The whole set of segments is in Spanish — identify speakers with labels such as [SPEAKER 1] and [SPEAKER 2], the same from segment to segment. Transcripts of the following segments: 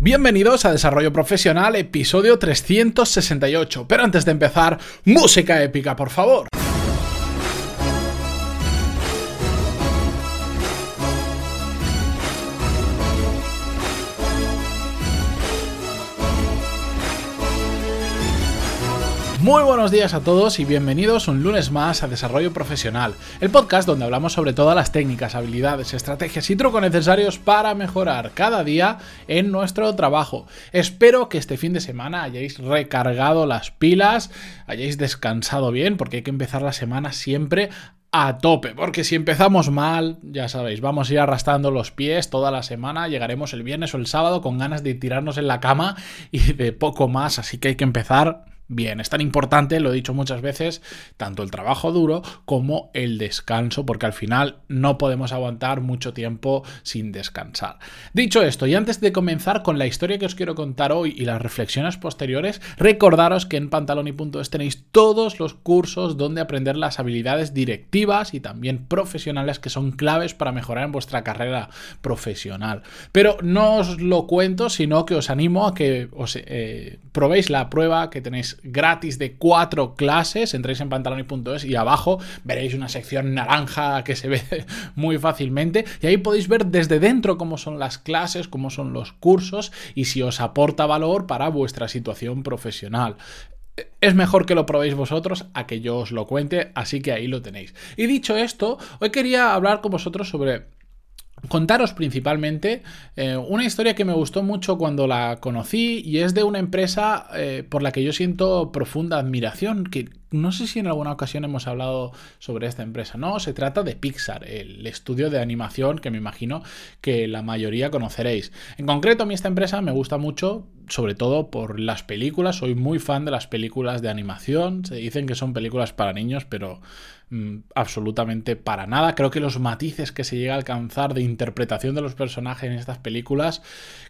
[SPEAKER 1] Bienvenidos a Desarrollo Profesional, episodio 368. Pero antes de empezar, música épica, por favor. Muy buenos días a todos y bienvenidos un lunes más a Desarrollo Profesional, el podcast donde hablamos sobre todas las técnicas, habilidades, estrategias y trucos necesarios para mejorar cada día en nuestro trabajo. Espero que este fin de semana hayáis recargado las pilas, hayáis descansado bien, porque hay que empezar la semana siempre a tope, porque si empezamos mal, ya sabéis, vamos a ir arrastrando los pies toda la semana, llegaremos el viernes o el sábado con ganas de tirarnos en la cama y de poco más, así que hay que empezar bien. Es tan importante, lo he dicho muchas veces, tanto el trabajo duro como el descanso, porque al final no podemos aguantar mucho tiempo sin descansar. Dicho esto, y antes de comenzar con la historia que os quiero contar hoy y las reflexiones posteriores, recordaros que en pantaloni.es tenéis todos los cursos donde aprender las habilidades directivas y también profesionales que son claves para mejorar en vuestra carrera profesional. Pero no os lo cuento, sino que os animo a que os eh, probéis la prueba que tenéis gratis de cuatro clases. Entréis en pantaloni.es y abajo veréis una sección naranja que se ve muy fácilmente. Y ahí podéis ver desde dentro cómo son las clases, cómo son los cursos y si os aporta valor para vuestra situación profesional es mejor que lo probéis vosotros a que yo os lo cuente, así que ahí lo tenéis. Y dicho esto, hoy quería hablar con vosotros sobre contaros principalmente eh, una historia que me gustó mucho cuando la conocí y es de una empresa eh, por la que yo siento profunda admiración, que no sé si en alguna ocasión hemos hablado sobre esta empresa, no, se trata de Pixar, el estudio de animación que me imagino que la mayoría conoceréis. En concreto, a mí esta empresa me gusta mucho, sobre todo por las películas, soy muy fan de las películas de animación, se dicen que son películas para niños, pero Mm, absolutamente para nada. Creo que los matices que se llega a alcanzar de interpretación de los personajes en estas películas,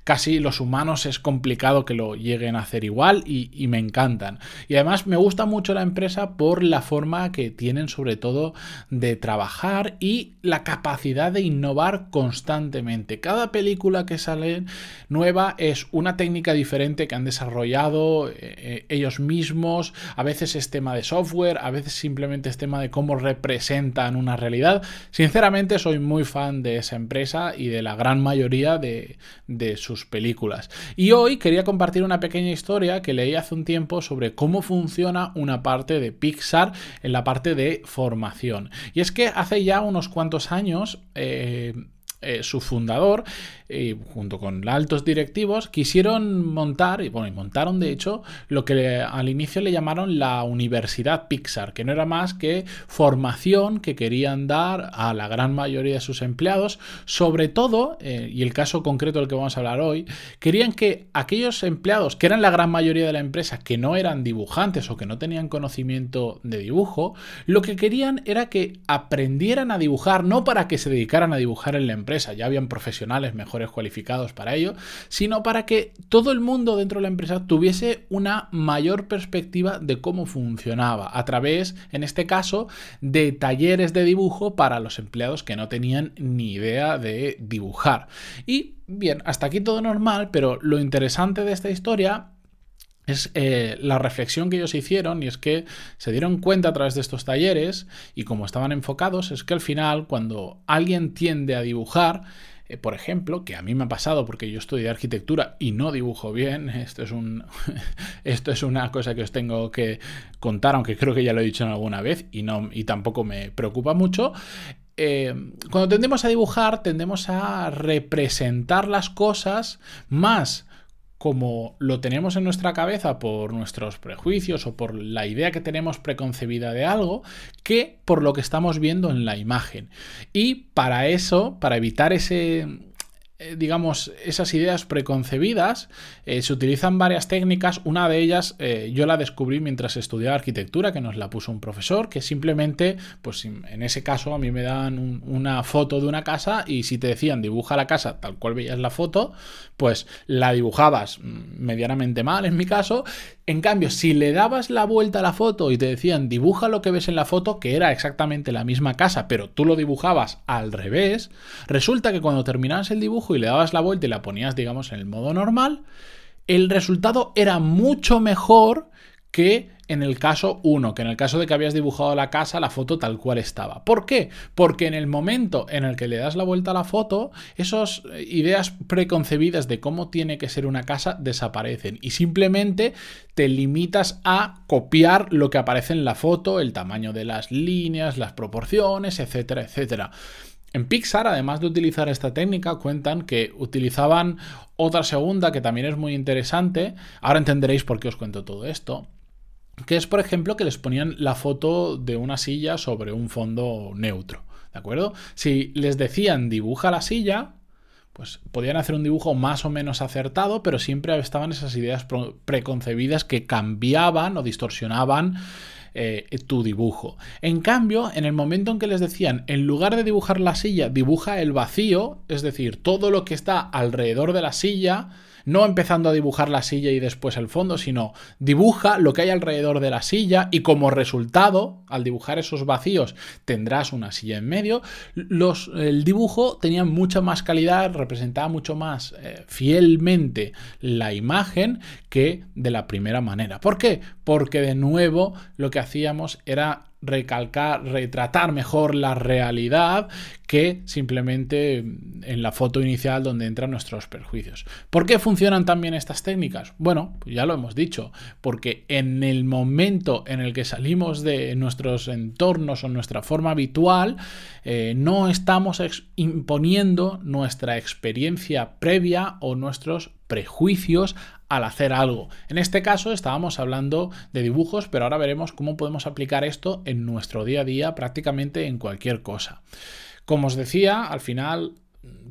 [SPEAKER 1] casi los humanos es complicado que lo lleguen a hacer igual y, me encantan. Y además me gusta mucho la empresa por la forma que tienen sobre todo de trabajar y la capacidad de innovar constantemente. Cada película que sale nueva es una técnica diferente que han desarrollado eh, eh, ellos mismos. A veces es tema de software, a veces simplemente es tema de cómo representan una realidad. Sinceramente soy muy fan de esa empresa y de la gran mayoría de, de sus películas. Y hoy quería compartir una pequeña historia que leí hace un tiempo sobre cómo funciona una parte de Pixar en la parte de formación. Y es que hace ya unos cuantos años... Eh, eh, su fundador, junto con altos directivos, quisieron montar, y bueno, y montaron de hecho, lo que al inicio le llamaron la Universidad Pixar, que no era más que formación que querían dar a la gran mayoría de sus empleados, sobre todo, eh, y el caso concreto del que vamos a hablar hoy, querían que aquellos empleados, que eran la gran mayoría de la empresa, que no eran dibujantes o que no tenían conocimiento de dibujo, lo que querían era que aprendieran a dibujar, no para que se dedicaran a dibujar en la empresa, ya habían profesionales mejores cualificados para ello, sino para que todo el mundo dentro de la empresa tuviese una mayor perspectiva de cómo funcionaba, a través, en este caso, de talleres de dibujo para los empleados que no tenían ni idea de dibujar. Y bien, hasta aquí todo normal, pero lo interesante de esta historia es eh, la reflexión que ellos hicieron y es que se dieron cuenta a través de estos talleres y como estaban enfocados es que al final cuando alguien tiende a dibujar eh, por ejemplo, que a mí me ha pasado porque yo estudié arquitectura y no dibujo bien, esto es, un, esto es una cosa que os tengo que contar, aunque creo que ya lo he dicho alguna vez y, no, y tampoco me preocupa mucho, eh, cuando tendemos a dibujar, tendemos a representar las cosas más como lo tenemos en nuestra cabeza por nuestros prejuicios o por la idea que tenemos preconcebida de algo, que por lo que estamos viendo en la imagen. Y para eso, para evitar ese, digamos, esas ideas preconcebidas, eh, se utilizan varias técnicas. Una de ellas eh, yo la descubrí mientras estudiaba arquitectura, que nos la puso un profesor, que simplemente, pues en ese caso a mí me dan una foto de una casa y si te decían dibuja la casa tal cual veías la foto, pues la dibujabas medianamente mal en mi caso. En cambio, si le dabas la vuelta a la foto y te decían dibuja lo que ves en la foto, que era exactamente la misma casa, pero tú lo dibujabas al revés, resulta que cuando terminabas el dibujo y le dabas la vuelta y la ponías, digamos, en el modo normal, el resultado era mucho mejor que en el caso 1, que en el caso de que habías dibujado la casa, la foto tal cual estaba. ¿Por qué? Porque en el momento en el que le das la vuelta a la foto, esas eh, ideas preconcebidas de cómo tiene que ser una casa desaparecen y simplemente te limitas a copiar lo que aparece en la foto, el tamaño de las líneas, las proporciones, etcétera, etcétera. En Pixar, además de utilizar esta técnica, cuentan que utilizaban otra segunda que también es muy interesante. Ahora entenderéis por qué os cuento todo esto que es, por ejemplo, que les ponían la foto de una silla sobre un fondo neutro. ¿De acuerdo? Si les decían dibuja la silla, pues podían hacer un dibujo más o menos acertado, pero siempre estaban esas ideas preconcebidas que cambiaban o distorsionaban eh, tu dibujo. En cambio, en el momento en que les decían, en lugar de dibujar la silla, dibuja el vacío, es decir, todo lo que está alrededor de la silla, no empezando a dibujar la silla y después el fondo, sino dibuja lo que hay alrededor de la silla y como resultado, al dibujar esos vacíos, tendrás una silla en medio. Los, el dibujo tenía mucha más calidad, representaba mucho más eh, fielmente la imagen que de la primera manera. ¿Por qué? Porque de nuevo lo que hacíamos era recalcar, retratar mejor la realidad que simplemente en la foto inicial donde entran nuestros perjuicios. ¿Por qué funcionan también estas técnicas? Bueno, pues ya lo hemos dicho, porque en el momento en el que salimos de nuestros entornos o nuestra forma habitual, eh, no estamos imponiendo nuestra experiencia previa o nuestros prejuicios al hacer algo. En este caso estábamos hablando de dibujos, pero ahora veremos cómo podemos aplicar esto en nuestro día a día prácticamente en cualquier cosa. Como os decía, al final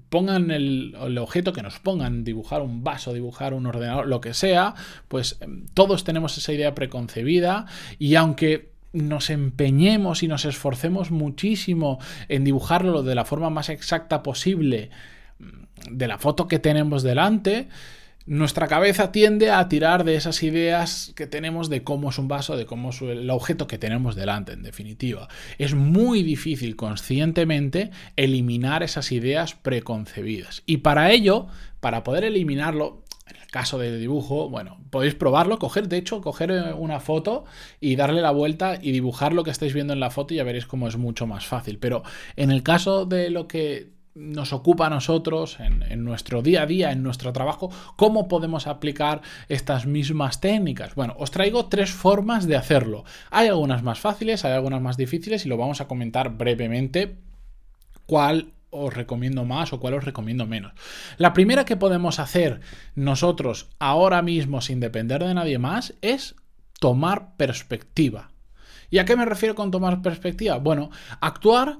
[SPEAKER 1] pongan el, objeto que nos pongan, dibujar un vaso, dibujar un ordenador, lo que sea, pues em, todos tenemos esa idea preconcebida y aunque nos empeñemos y nos esforcemos muchísimo en dibujarlo de la forma más exacta posible de la foto que tenemos delante, nuestra cabeza tiende a tirar de esas ideas que tenemos de cómo es un vaso, de cómo es el objeto que tenemos delante, en definitiva. Es muy difícil conscientemente eliminar esas ideas preconcebidas. Y para ello, para poder eliminarlo, en el caso del dibujo, bueno, podéis probarlo, coger, de hecho, coger eh, una foto y darle la vuelta y dibujar lo que estáis viendo en la foto y ya veréis cómo es mucho más fácil. Pero en el caso de lo que nos ocupa a nosotros en, nuestro día a día, en nuestro trabajo, cómo podemos aplicar estas mismas técnicas. Bueno, os traigo tres formas de hacerlo. Hay algunas más fáciles, hay algunas más difíciles y lo vamos a comentar brevemente cuál os recomiendo más o cuál os recomiendo menos. La primera que podemos hacer nosotros ahora mismo sin depender de nadie más es tomar perspectiva. ¿Y a qué me refiero con tomar perspectiva? Bueno, actuar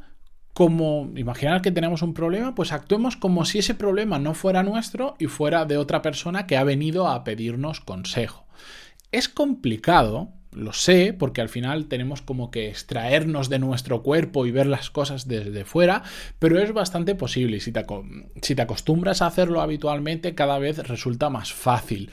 [SPEAKER 1] como imaginar que tenemos un problema, pues actuemos como si ese problema no fuera nuestro y fuera de otra persona que ha venido a pedirnos consejo. Es complicado, lo sé, porque al final tenemos como que extraernos de nuestro cuerpo y ver las cosas desde fuera, pero es bastante posible si te, si te acostumbras a hacerlo habitualmente cada vez resulta más fácil.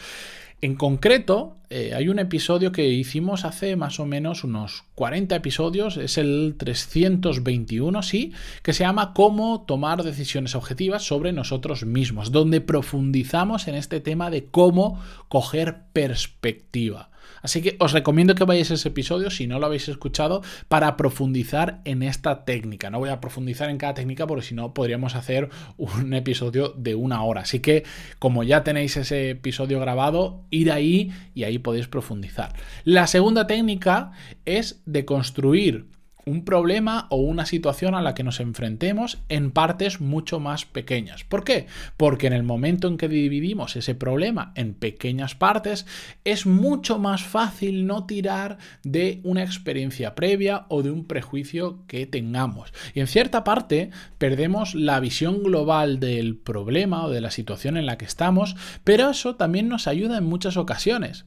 [SPEAKER 1] En concreto, eh, hay un episodio que hicimos hace más o menos unos 40 episodios, es el 321, sí, que se llama Cómo tomar decisiones objetivas sobre nosotros mismos, donde profundizamos en este tema de cómo coger perspectiva. Así que os recomiendo que vayáis a ese episodio, si no lo habéis escuchado, para profundizar en esta técnica. No voy a profundizar en cada técnica porque si no podríamos hacer un episodio de una hora. Así que como ya tenéis ese episodio grabado, ir ahí y ahí podéis profundizar. La segunda técnica es de construir un problema o una situación a la que nos enfrentemos en partes mucho más pequeñas. ¿Por qué? Porque en el momento en que dividimos ese problema en pequeñas partes, es mucho más fácil no tirar de una experiencia previa o de un prejuicio que tengamos. Y en cierta parte perdemos la visión global del problema o de la situación en la que estamos, pero eso también nos ayuda en muchas ocasiones.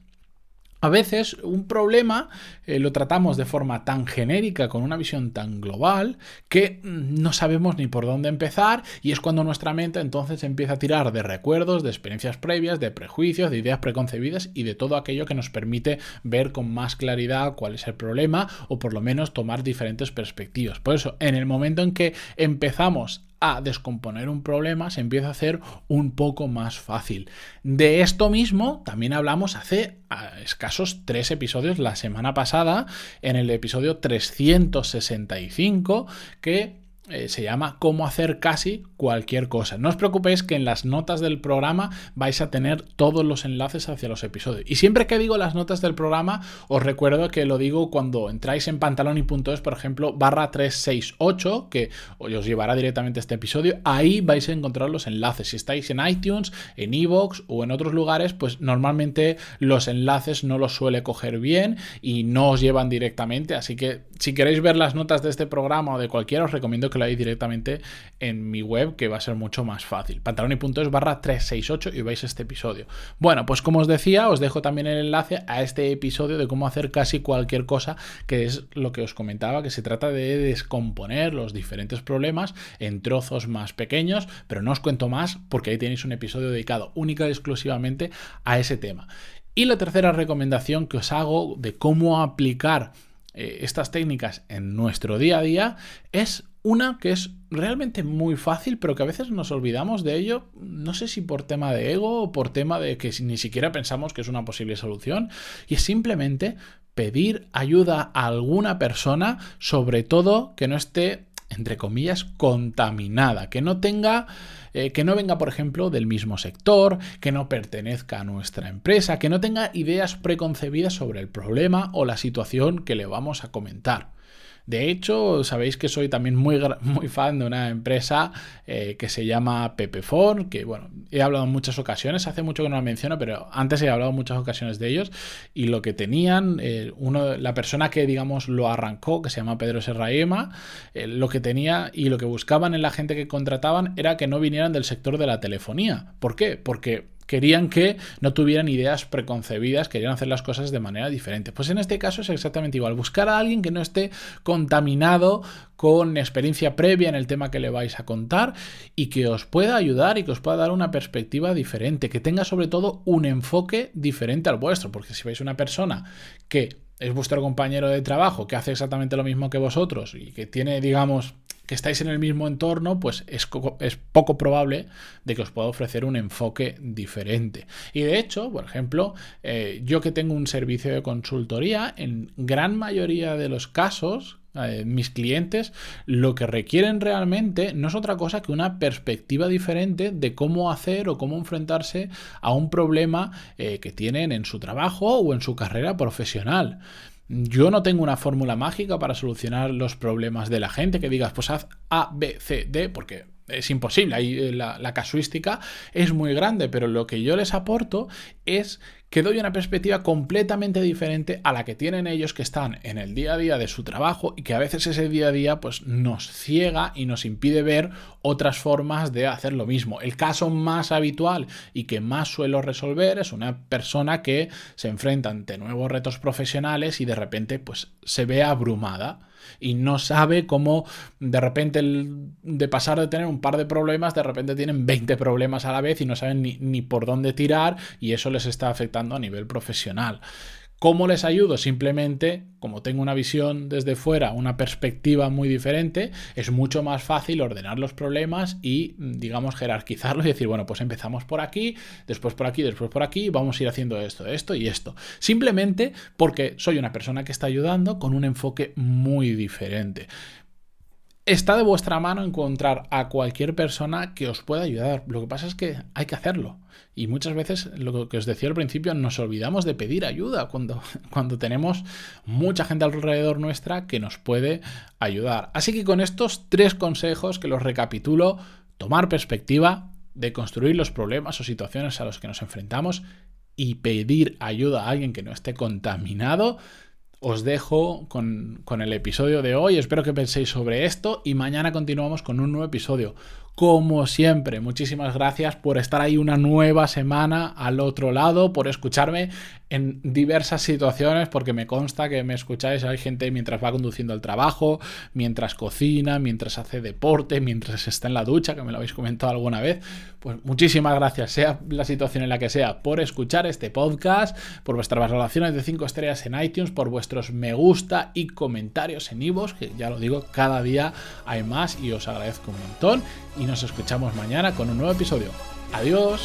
[SPEAKER 1] A veces un problema eh, lo tratamos de forma tan genérica, con una visión tan global, que mm, no sabemos ni por dónde empezar y es cuando nuestra mente entonces empieza a tirar de recuerdos, de experiencias previas, de prejuicios, de ideas preconcebidas y de todo aquello que nos permite ver con más claridad cuál es el problema o por lo menos tomar diferentes perspectivas. Por eso, en el momento en que empezamos a descomponer un problema se empieza a hacer un poco más fácil. De esto mismo también hablamos hace escasos tres episodios la semana pasada, en el episodio 365, que eh, se llama Cómo hacer casi cualquier cosa. No os preocupéis que en las notas del programa vais a tener todos los enlaces hacia los episodios. Y siempre que digo las notas del programa, os recuerdo que lo digo cuando entráis en pantaloni.es, por ejemplo, barra 368, que os llevará directamente a este episodio. Ahí vais a encontrar los enlaces. Si estáis en iTunes, en Evox o en otros lugares, pues normalmente los enlaces no los suele coger bien y no os llevan directamente. Así que si queréis ver las notas de este programa o de cualquiera, os recomiendo que lo directamente en mi web, que va a ser mucho más fácil. pantaloni.es barra 368 y veis este episodio. Bueno, pues como os decía, os dejo también el enlace a este episodio de cómo hacer casi cualquier cosa, que es lo que os comentaba, que se trata de descomponer los diferentes problemas en trozos más pequeños, pero no os cuento más porque ahí tenéis un episodio dedicado única y exclusivamente a ese tema. Y la tercera recomendación que os hago de cómo aplicar eh, estas técnicas en nuestro día a día es una que es realmente muy fácil, pero que a veces nos olvidamos de ello, no sé si por tema de ego o por tema de que ni siquiera pensamos que es una posible solución, y es simplemente pedir ayuda a alguna persona, sobre todo que no esté, entre comillas, contaminada, que no tenga... Eh, que no venga, por ejemplo, del mismo sector, que no pertenezca a nuestra empresa, que no tenga ideas preconcebidas sobre el problema o la situación que le vamos a comentar. De hecho, sabéis que soy también muy, fan de una empresa eh, que se llama Pepefon, que bueno, he hablado en muchas ocasiones, hace mucho que no la menciono, pero antes he hablado en muchas ocasiones de ellos, y lo que tenían, eh, la persona que digamos lo arrancó, que se llama Pedro Serraema, eh, lo que tenía y lo que buscaban en la gente que contrataban era que no vinieran del sector de la telefonía. ¿Por qué? Porque querían que no tuvieran ideas preconcebidas, querían hacer las cosas de manera diferente. Pues en este caso es exactamente igual, buscar a alguien que no esté contaminado con experiencia previa en el tema que le vais a contar y que os pueda ayudar y que os pueda dar una perspectiva diferente, que tenga sobre todo un enfoque diferente al vuestro, porque si veis una persona que es vuestro compañero de trabajo, que hace exactamente lo mismo que vosotros y que tiene, digamos, que estáis en el mismo entorno, pues es, poco probable de que os pueda ofrecer un enfoque diferente. Y de hecho, por ejemplo, eh, yo que tengo un servicio de consultoría, en gran mayoría de los casos, eh, mis clientes lo que requieren realmente no es otra cosa que una perspectiva diferente de cómo hacer o cómo enfrentarse a un problema eh, que tienen en su trabajo o en su carrera profesional. Yo no tengo una fórmula mágica para solucionar los problemas de la gente que digas, pues haz A, B, C, D, porque es imposible. Ahí eh, la, casuística es muy grande, pero lo que yo les aporto es que doy una perspectiva completamente diferente a la que tienen ellos que están en el día a día de su trabajo y que a veces ese día a día pues nos ciega y nos impide ver otras formas de hacer lo mismo. El caso más habitual y que más suelo resolver es una persona que se enfrenta ante nuevos retos profesionales y de repente pues se ve abrumada y no sabe cómo de repente de pasar de tener un par de problemas, de repente tienen 20 problemas a la vez y no saben ni, ni por dónde tirar y eso les está afectando a nivel profesional. ¿Cómo les ayudo? Simplemente, como tengo una visión desde fuera, una perspectiva muy diferente, es mucho más fácil ordenar los problemas y, digamos, jerarquizarlos y decir, bueno, pues empezamos por aquí, después por aquí, después por aquí, vamos a ir haciendo esto, esto y esto. Simplemente porque soy una persona que está ayudando con un enfoque muy diferente. Está de vuestra mano encontrar a cualquier persona que os pueda ayudar. Lo que pasa es que hay que hacerlo. Y muchas veces, lo que os decía al principio, nos olvidamos de pedir ayuda cuando, cuando tenemos mucha gente alrededor nuestra que nos puede ayudar. Así que con estos tres consejos que los recapitulo, tomar perspectiva, de construir los problemas o situaciones a los que nos enfrentamos y pedir ayuda a alguien que no esté contaminado, os dejo con, con, el episodio de hoy. Espero que penséis sobre esto y mañana continuamos con un nuevo episodio. Como siempre. Muchísimas gracias por estar ahí una nueva semana al otro lado, por escucharme en diversas situaciones, porque me consta que me escucháis, hay gente mientras va conduciendo el trabajo, mientras cocina, mientras hace deporte, mientras está en la ducha, que me lo habéis comentado alguna vez. Pues muchísimas gracias, sea la situación en la que sea, por escuchar este podcast, por vuestras valoraciones de 5 estrellas en iTunes, por vuestros me gusta y comentarios en iVoox, que ya lo digo, cada día hay más y os agradezco un montón. Nos escuchamos mañana con un nuevo episodio. Adiós.